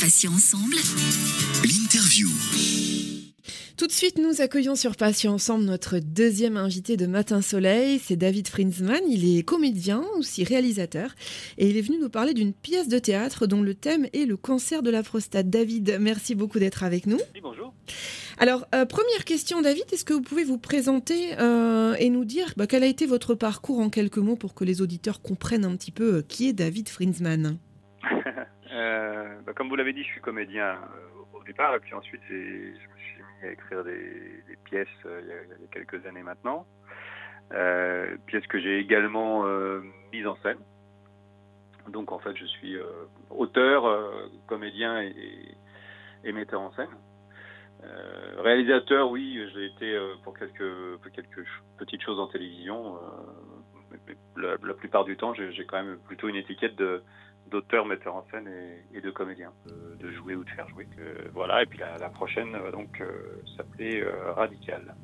Passions ensemble. L'interview. Tout de suite, nous accueillons sur Passion Ensemble notre deuxième invité de Matin Soleil. C'est David Frinsman. Il est comédien, aussi réalisateur. Et il est venu nous parler d'une pièce de théâtre dont le thème est le cancer de la prostate. David, merci beaucoup d'être avec nous. Oui, bonjour. Alors, euh, première question, David, est-ce que vous pouvez vous présenter euh, et nous dire bah, quel a été votre parcours en quelques mots pour que les auditeurs comprennent un petit peu euh, qui est David Frinsman? Euh, bah, comme vous l'avez dit, je suis comédien euh, au départ, et puis ensuite je me suis mis à écrire des, pièces euh, il, y a, quelques années maintenant. Pièces que j'ai également mises en scène. Donc en fait, je suis auteur, comédien et, et metteur en scène. Réalisateur, oui, j'ai été pour quelques, petites choses en télévision. La, la plupart du temps, j'ai quand même plutôt une étiquette de, d'auteur, metteur en scène et, et de comédien, euh, de jouer ou de faire jouer. Voilà, et puis la, la prochaine euh, donc euh, s'appelait euh, Radical.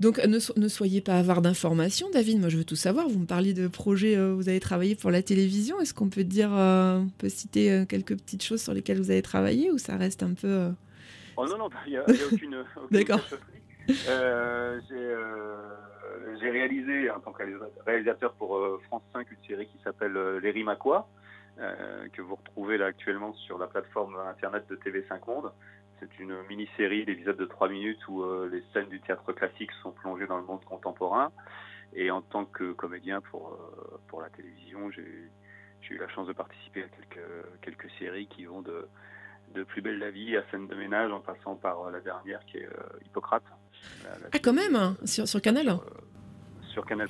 Donc, ne, so- ne soyez pas avare d'informations, David. Moi, je veux tout savoir. Vous me parliez de projets, euh, vous avez travaillé pour la télévision. Est-ce qu'on peut dire, on peut citer quelques petites choses sur lesquelles vous avez travaillé ou ça reste un peu. Oh non, non, il n'y a, aucune, aucune D'accord. j'ai, j'ai réalisé en tant que réalisateur pour euh, France 5 une série qui s'appelle euh, Les Rimes à quoi euh, que vous retrouvez là actuellement sur la plateforme internet de TV5 Monde. C'est une mini-série d'épisodes de 3 minutes où les scènes du théâtre classique sont plongées dans le monde contemporain. Et en tant que comédien pour, pour la télévision, j'ai, eu la chance de participer à quelques, quelques séries qui vont de, de Plus belle la vie à Scène de ménage en passant par la dernière qui est euh, Hippocrate. La- la Ah, quand même, hein, sur, sur Canal. sur, euh, sur Canal.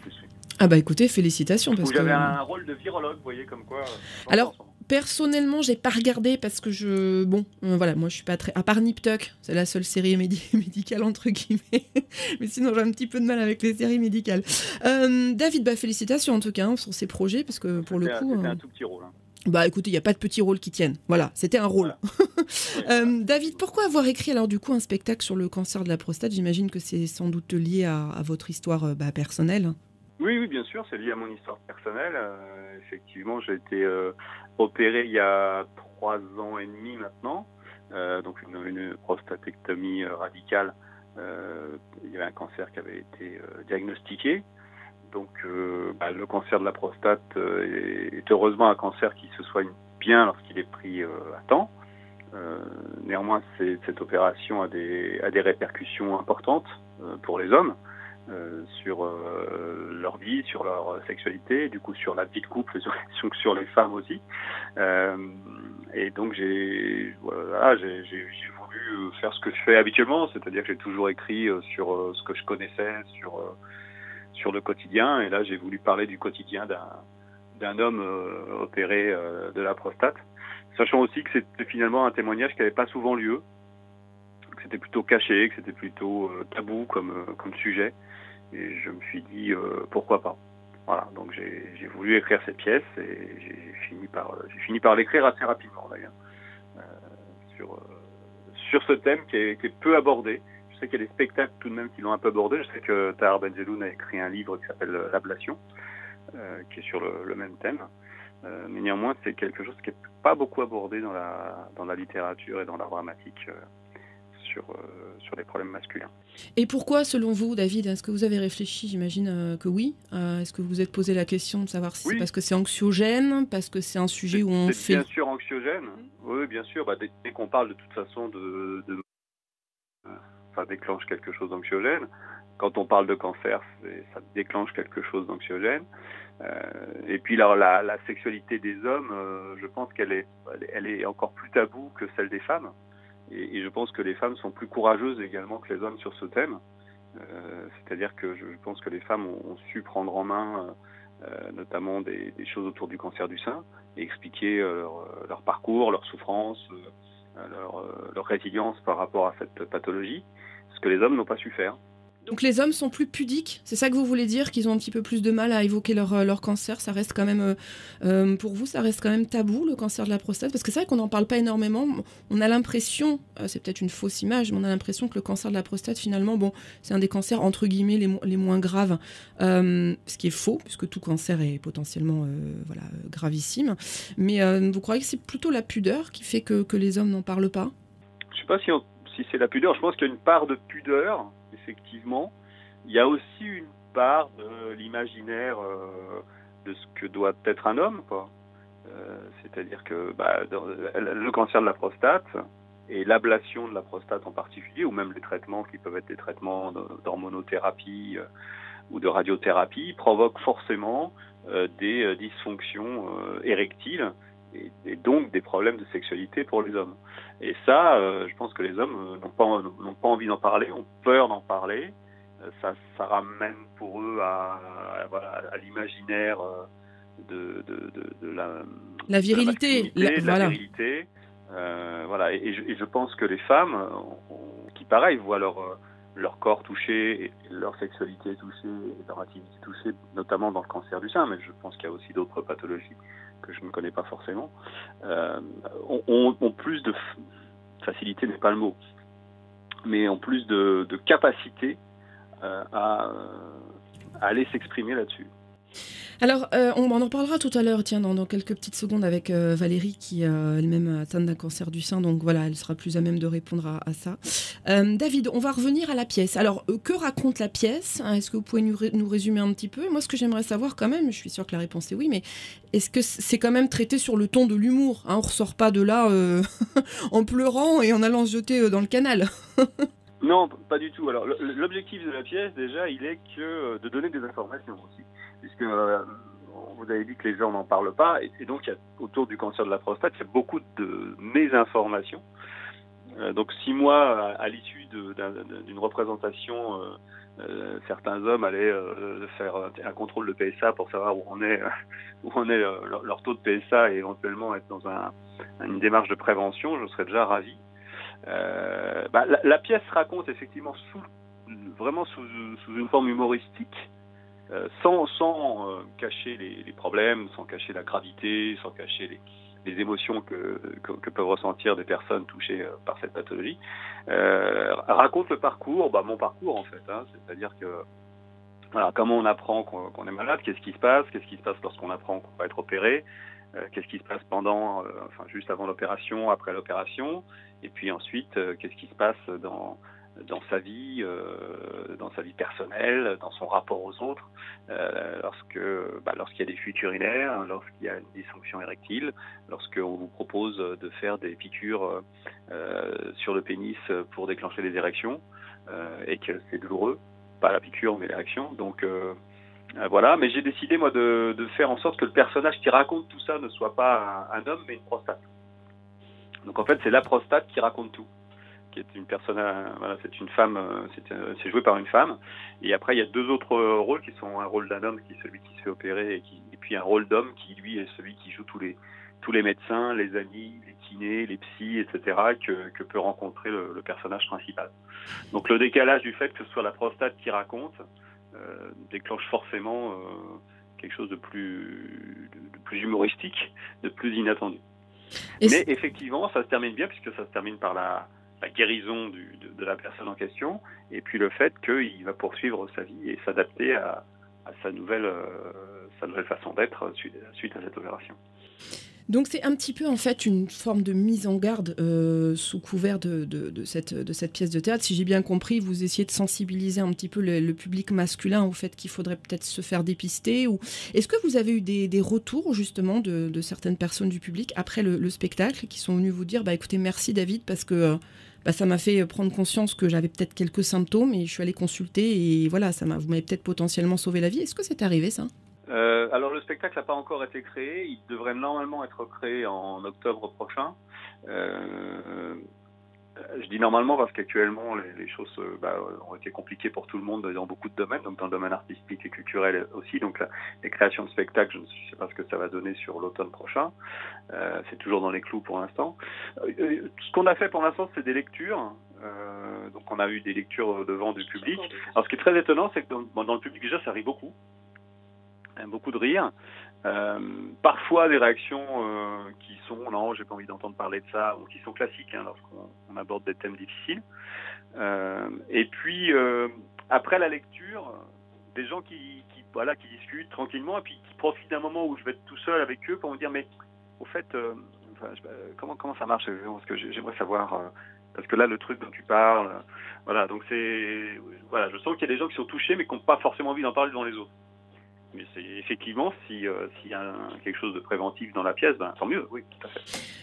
Ah, bah écoutez, félicitations. Parce que... j'avais un rôle de virologue, vous voyez comme quoi. euh, Alors. Personnellement, j'ai pas regardé parce que je. Bon, euh, voilà, moi je suis pas très. À part Nip Tuck, c'est la seule série médi- médicale entre guillemets. Mais sinon, j'ai un petit peu de mal avec les séries médicales. Euh, David, bah félicitations en tout cas hein, sur ces projets parce que pour le coup. C'était un tout petit rôle. hein. Bah écoutez, il n'y a pas de petits rôles qui tiennent. Voilà, c'était un rôle. Euh, David, pourquoi avoir écrit alors du coup un spectacle sur le cancer de la prostate? J'imagine que c'est sans doute lié à, à votre histoire euh, bah, personnelle. Oui, oui, bien sûr, c'est lié à mon histoire personnelle. Euh, effectivement, j'ai été opéré il y a trois ans et demi maintenant, donc une, une prostatectomie radicale. Il y avait un cancer qui avait été diagnostiqué. Donc, euh, bah, le cancer de la prostate euh, est, heureusement un cancer qui se soigne bien lorsqu'il est pris euh, à temps. Néanmoins, cette opération a des, a répercussions importantes pour les hommes sur leur vie, sur leur sexualité, du coup sur la vie de couple, sur, sur- les femmes aussi. Et donc j'ai j'ai voulu faire ce que je fais habituellement, c'est-à-dire que j'ai toujours écrit sur ce que je connaissais, sur sur le quotidien. Et là, j'ai voulu parler du quotidien d'un homme euh, opéré euh, de la prostate, sachant aussi que c'était finalement un témoignage qui n'avait pas souvent lieu, que c'était plutôt caché, que c'était plutôt euh, tabou comme sujet. Et je me suis dit pourquoi pas. Voilà, donc j'ai voulu écrire cette pièce et j'ai fini par fini par l'écrire assez rapidement d'ailleurs sur sur ce thème qui est, qui est peu abordé. Sais qu'il y a des spectacles tout de même qui l'ont un peu abordé. Je sais que Tahar Benzeloun a écrit un livre qui s'appelle euh, L'ablation, euh, qui est sur le, le même thème. Euh, mais néanmoins, c'est quelque chose qui n'est pas beaucoup abordé dans la dans la littérature et dans l'art dramatique sur sur les problèmes masculins. Et pourquoi, selon vous, David Est-ce que vous avez réfléchi J'imagine que oui. Est-ce que vous vous êtes posé la question de savoir si Oui. c'est parce que c'est anxiogène, parce que c'est un sujet où on fait. bien sûr anxiogène. Oui, bien sûr. Bah, dès, dès qu'on parle de toute façon de, de- ça déclenche quelque chose d'anxiogène. Quand on parle de cancer, ça déclenche quelque chose d'anxiogène. Euh, et puis la, la, sexualité des hommes, euh, je pense qu'elle est, elle est- encore plus taboue que celle des femmes. Et, je pense que les femmes sont plus courageuses également que les hommes sur ce thème. Euh, C'est-à-dire que je pense que les femmes ont, su prendre en main notamment des, choses autour du cancer du sein et expliquer leur, leur parcours, leur souffrance, euh, leur, euh, leur résilience par rapport à cette pathologie, ce que les hommes n'ont pas su faire. Donc les hommes sont plus pudiques, c'est ça que vous voulez dire, qu'ils ont un petit peu plus de mal à évoquer leur, euh, cancer Ça reste quand même, euh, euh, pour vous, ça reste quand même tabou, le cancer de la prostate Parce que c'est vrai qu'on n'en parle pas énormément. On a l'impression, c'est peut-être une fausse image, mais on a l'impression que le cancer de la prostate, finalement, bon, c'est un des cancers, entre guillemets, les, moins graves. ce qui est faux, puisque tout cancer est potentiellement voilà, gravissime. Mais vous croyez que c'est plutôt la pudeur qui fait que, les hommes n'en parlent pas? Je ne sais pas si c'est la pudeur. Je pense qu'il y a une part de pudeur effectivement. Il y a aussi une part de l'imaginaire euh, de ce que doit être un homme, quoi. Euh, c'est-à-dire que bah, le cancer de la prostate et l'ablation de la prostate en particulier, ou même les traitements qui peuvent être des traitements d'hormonothérapie euh, ou de radiothérapie, provoquent forcément des dysfonctions érectiles et, donc des problèmes de sexualité pour les hommes. Et ça, euh, je pense que les hommes euh, n'ont pas, n'ont pas envie d'en parler, ont peur d'en parler. Euh, ça, ça ramène pour eux à, à, l'imaginaire de, de, de, la, la virilité. La, voilà. virilité. voilà. Et, je, pense que les femmes, qui pareil, voient leur, leur corps touché, et leur sexualité touchée, et leur activité touchée, notamment dans le cancer du sein, mais je pense qu'il y a aussi d'autres pathologies que je ne connais pas forcément, euh, ont, plus de facilité n'est pas le mot, mais ont plus de, capacité euh, à, aller s'exprimer là-dessus. Alors, euh, on, en reparlera tout à l'heure, tiens, dans, quelques petites secondes avec euh, Valérie, qui elle-même atteinte d'un cancer du sein, donc voilà, elle sera plus à même de répondre à, ça. David, on va revenir à la pièce. Alors, que raconte la pièce hein, Est-ce que vous pouvez nous, nous, résumer un petit peu? Moi, ce que j'aimerais savoir quand même, je suis sûre que la réponse est oui, mais est-ce que c'est quand même traité sur le ton de l'humour hein? On ressort pas de là en pleurant et en allant se jeter dans le canal Non, pas du tout. Alors, l'objectif de la pièce, déjà, il est que de donner des informations aussi puisque euh, vous avez dit que les gens n'en parlent pas, et, donc il y a, autour du cancer de la prostate, il y a beaucoup de mésinformations. Euh, donc si moi, à, l'issue d'une représentation, euh, certains hommes allaient faire un contrôle de PSA pour savoir où on est, où on est leur, taux de PSA et éventuellement être dans une démarche de prévention, je serais déjà ravi. Bah, la, pièce raconte effectivement vraiment sous une forme humoristique euh, sans, euh, cacher les, problèmes, sans cacher la gravité, sans cacher les, émotions que, que, peuvent ressentir des personnes touchées euh, par cette pathologie, raconte le parcours, bah, mon parcours en fait, hein, c'est-à-dire que voilà, comment on apprend qu'on est malade, qu'est-ce qui se passe, qu'est-ce qui se passe lorsqu'on apprend qu'on va être opéré, qu'est-ce qui se passe pendant, enfin juste avant l'opération, après l'opération, et puis ensuite qu'est-ce qui se passe dans dans sa vie, euh, dans sa vie personnelle, dans son rapport aux autres, euh, lorsque, bah, lorsqu'il y a des fuites urinaires, lorsqu'il y a une dysfonction érectile, lorsqu'on vous propose de faire des piqûres euh, sur le pénis pour déclencher les érections et que c'est douloureux, pas la piqûre mais l'érection. Donc voilà, mais j'ai décidé moi de, faire en sorte que le personnage qui raconte tout ça ne soit pas un homme mais une prostate. Donc en fait c'est la prostate qui raconte tout qui est une personne, euh, voilà, c'est une femme, euh, euh, c'est joué par une femme. Et après, il y a deux autres rôles qui sont un rôle d'un homme qui est celui qui se fait opérer, et, qui, et puis un rôle d'homme qui, lui, est celui qui joue tous les, tous les médecins, les amis, les kinés, les psys, etc., que, que peut rencontrer le, personnage principal. Donc le décalage du fait que ce soit la prostate qui raconte déclenche forcément quelque chose de plus, de plus humoristique, de plus inattendu. Mais effectivement, ça se termine bien puisque ça se termine par la, la guérison de, la personne en question, et puis le fait qu'il va poursuivre sa vie et s'adapter à, sa, nouvelle, euh, sa nouvelle façon d'être suite, à cette opération. Donc c'est un petit peu en fait une forme de mise en garde euh, sous couvert de, cette, de cette pièce de théâtre. Si j'ai bien compris, vous essayez de sensibiliser un petit peu le, public masculin au fait qu'il faudrait peut-être se faire dépister. Ou est-ce que vous avez eu des, retours justement de, certaines personnes du public après le, spectacle qui sont venus vous dire bah écoutez merci David parce que euh, bah, ça m'a fait prendre conscience que j'avais peut-être quelques symptômes et je suis allée consulter et voilà, ça m'a, vous m'avez peut-être potentiellement sauvé la vie. Est-ce que c'est arrivé ça? Euh, alors le spectacle n'a pas encore été créé, il devrait normalement être créé en octobre prochain. Euh, euh, je dis normalement parce qu'actuellement les, choses euh, bah, ont été compliquées pour tout le monde dans beaucoup de domaines, donc dans le domaine artistique et culturel aussi. Donc les créations de spectacles, je ne sais pas ce que ça va donner sur l'automne prochain. Euh, c'est toujours dans les clous pour l'instant. ce qu'on a fait pour l'instant, c'est des lectures. donc on a eu des lectures devant du public. Alors ce qui est très étonnant, c'est que dans, dans, le public déjà, ça rit beaucoup. Beaucoup de rire. Euh, parfois des réactions euh, qui sont non, j'ai pas envie d'entendre parler de ça, ou qui sont classiques hein, lorsqu'on aborde des thèmes difficiles. Euh, et puis après la lecture, des gens qui, voilà qui discutent tranquillement et puis qui profitent d'un moment où je vais être tout seul avec eux pour me dire mais au fait comment comment ça marche parce que j'aimerais savoir parce que là le truc dont tu parles voilà donc c'est voilà je sens qu'il y a des gens qui sont touchés mais qui n'ont pas forcément envie d'en parler devant les autres mais effectivement, euh, s'il y a quelque chose de préventif dans la pièce, ben, tant mieux, oui, tout à fait.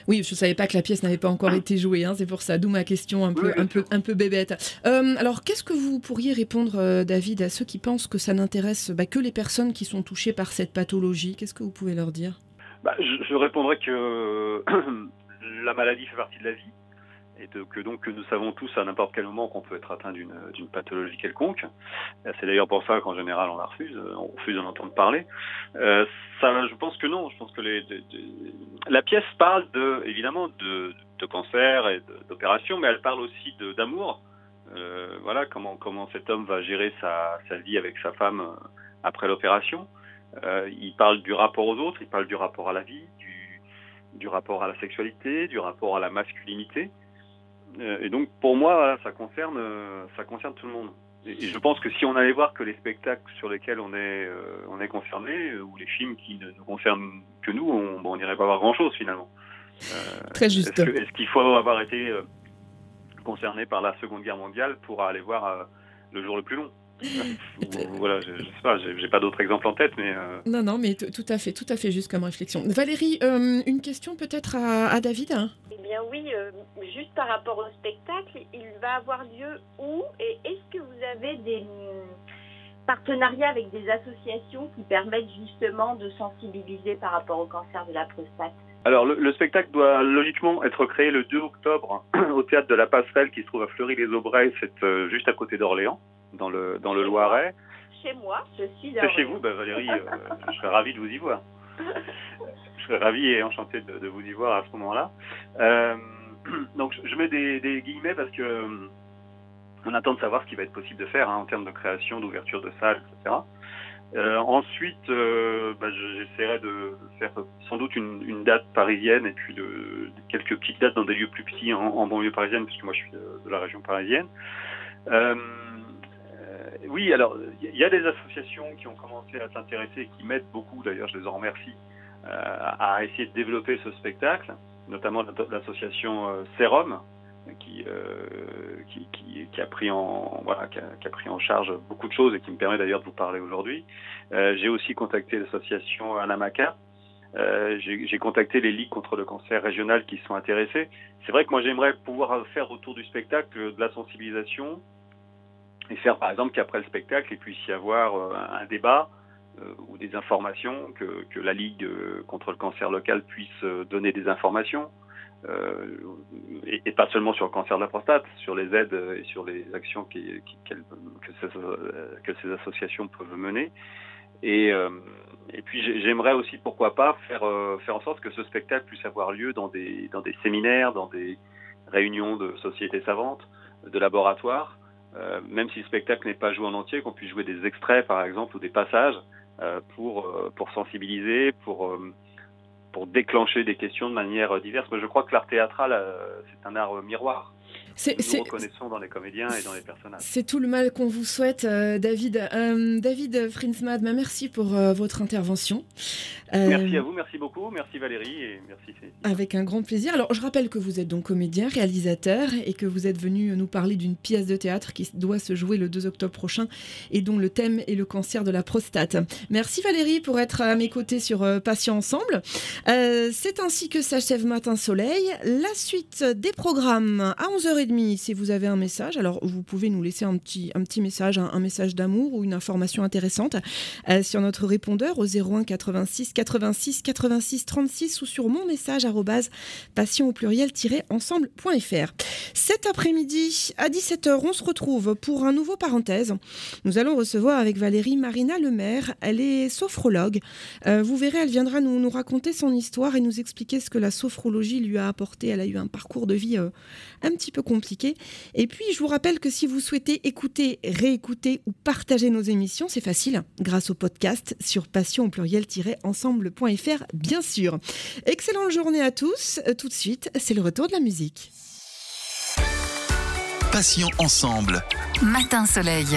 Oui, je ne savais pas que la pièce n'avait pas encore été jouée, hein, c'est pour ça, d'où ma question un peu, un peu, un peu bébête. Euh, alors, qu'est-ce que vous pourriez répondre, euh, David, à ceux qui pensent que ça n'intéresse bah, que les personnes qui sont touchées par cette pathologie? Qu'est-ce que vous pouvez leur dire? Bah, je, je répondrai que la maladie fait partie de la vie et que donc nous savons tous à n'importe quel moment qu'on peut être atteint d'une pathologie quelconque. C'est d'ailleurs pour ça qu'en général on la refuse, on refuse d'en entendre parler. Euh, ça, je pense que non. Je pense que la pièce parle de, évidemment de, cancer et d'opération, mais elle parle aussi d'amour. Euh, voilà comment comment cet homme va gérer sa, vie avec sa femme euh, après l'opération. Euh, il parle du rapport aux autres, il parle du rapport à la vie, du rapport à la sexualité, du rapport à la masculinité. Euh, et donc pour moi, ça concerne, euh, ça concerne tout le monde. Et, je pense que si on allait voir que les spectacles sur lesquels on est, euh, on est concerné, ou les films qui ne nous concernent que nous, on n'irait pas voir grand-chose finalement. Très juste. Est-ce qu'il faut avoir été concerné par la Seconde Guerre mondiale pour aller voir le jour le plus long? voilà, je, je, sais pas, j'ai pas d'autres exemples en tête, mais. Non, non, mais tout à fait, tout à fait juste comme réflexion. Valérie, une question peut-être à, à, David? Oui, euh, juste par rapport au spectacle, il va avoir lieu où et est-ce que vous avez des mm, partenariats avec des associations qui permettent justement de sensibiliser par rapport au cancer de la prostate? Alors, le, spectacle doit logiquement être créé le 2 octobre au théâtre de la Passerelle qui se trouve à Fleury-les-Aubrais, c'est euh, juste à côté d'Orléans, dans le, dans le Loiret. Chez moi, je suis C'est chez vous, bah, Valérie, euh, je serais ravi de vous y voir. je serais ravi et enchanté de, vous y voir à ce moment-là. Euh, donc je mets des, guillemets parce que euh, on attend de savoir ce qui va être possible de faire hein, en termes de création, d'ouverture de salles, etc. Euh, ensuite, bah, j'essaierai de faire sans doute une, date parisienne et puis de, quelques petites dates dans des lieux plus petits en, banlieue parisienne, puisque moi je suis de, la région parisienne. Oui, alors il y a des associations qui ont commencé à s'intéresser, qui m'aident beaucoup, d'ailleurs je les en remercie, euh, à essayer de développer ce spectacle, notamment l'association euh, Serum, euh, qui, qui, a pris en charge beaucoup de choses et qui me permet d'ailleurs de vous parler aujourd'hui. Euh, j'ai aussi contacté l'association Anamaka. Euh, j'ai contacté les ligues contre le cancer régional qui sont intéressés. C'est vrai que moi j'aimerais pouvoir faire autour du spectacle de la sensibilisation et faire par exemple qu'après le spectacle il puisse y avoir un débat euh, ou des informations, que, que, la Ligue euh, contre le cancer local puisse euh, donner des informations, et, pas seulement sur le cancer de la prostate, sur les aides et sur les actions que, ces, que, ces, associations peuvent mener. Et, et puis j'aimerais aussi, pourquoi pas, faire, faire en sorte que ce spectacle puisse avoir lieu dans des, dans des séminaires, dans des réunions de sociétés savantes, de laboratoires, euh, même si le spectacle n'est pas joué en entier, qu'on puisse jouer des extraits par exemple ou des passages euh, pour, euh, pour sensibiliser, pour, euh, pour déclencher des questions de manière diverse. Mais je crois que l'art théâtral, c'est un art miroir. C'est, nous reconnaissons dans les comédiens et dans les personnages. C'est tout le mal qu'on vous souhaite, David. David Frinsmad, bah, merci pour votre intervention. merci à vous, merci beaucoup, merci Valérie et merci Avec un grand plaisir. Alors, je rappelle que vous êtes donc comédien, réalisateur et que vous êtes venu nous parler d'une pièce de théâtre qui doit se jouer le 2 octobre prochain et dont le thème est le cancer de la prostate. Merci Valérie pour être à mes côtés sur Patient Ensemble. c'est ainsi que s'achève Matin Soleil. La suite des programmes à 11h30 si vous avez un message. Alors, vous pouvez nous laisser un petit, un petit message, un, message d'amour ou une information intéressante euh, sur notre répondeur au 01 86 86 86 36 ou sur mon message passion au pluriel-ensemble.fr. Cet après-midi, à 17h, on se retrouve pour un nouveau parenthèse. Nous allons recevoir avec Valérie Marina Lemaire. Elle est sophrologue. Euh, vous verrez, elle viendra nous, nous raconter son histoire et nous expliquer ce que la sophrologie lui a apporté. Elle a eu un parcours de vie euh, un petit peu compliqué compliqué. Et puis, je vous rappelle que si vous souhaitez écouter, réécouter ou partager nos émissions, c'est facile, grâce au podcast sur passion pluriel-ensemble.fr, bien sûr. Excellente journée à tous. Euh, tout de suite, c'est le retour de la musique. Passion ensemble. Matin Soleil.